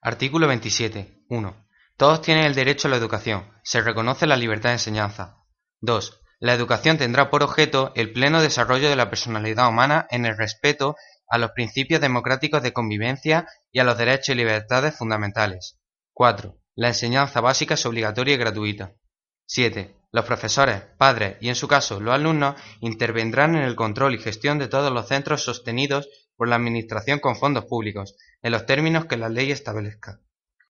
Artículo 27. 1. Todos tienen el derecho a la educación. Se reconoce la libertad de enseñanza. 2. La educación tendrá por objeto el pleno desarrollo de la personalidad humana en el respeto a los principios democráticos de convivencia y a los derechos y libertades fundamentales. 4. La enseñanza básica es obligatoria y gratuita. 7. Los profesores, padres y en su caso los alumnos intervendrán en el control y gestión de todos los centros sostenidos por la Administración con fondos públicos, en los términos que la ley establezca.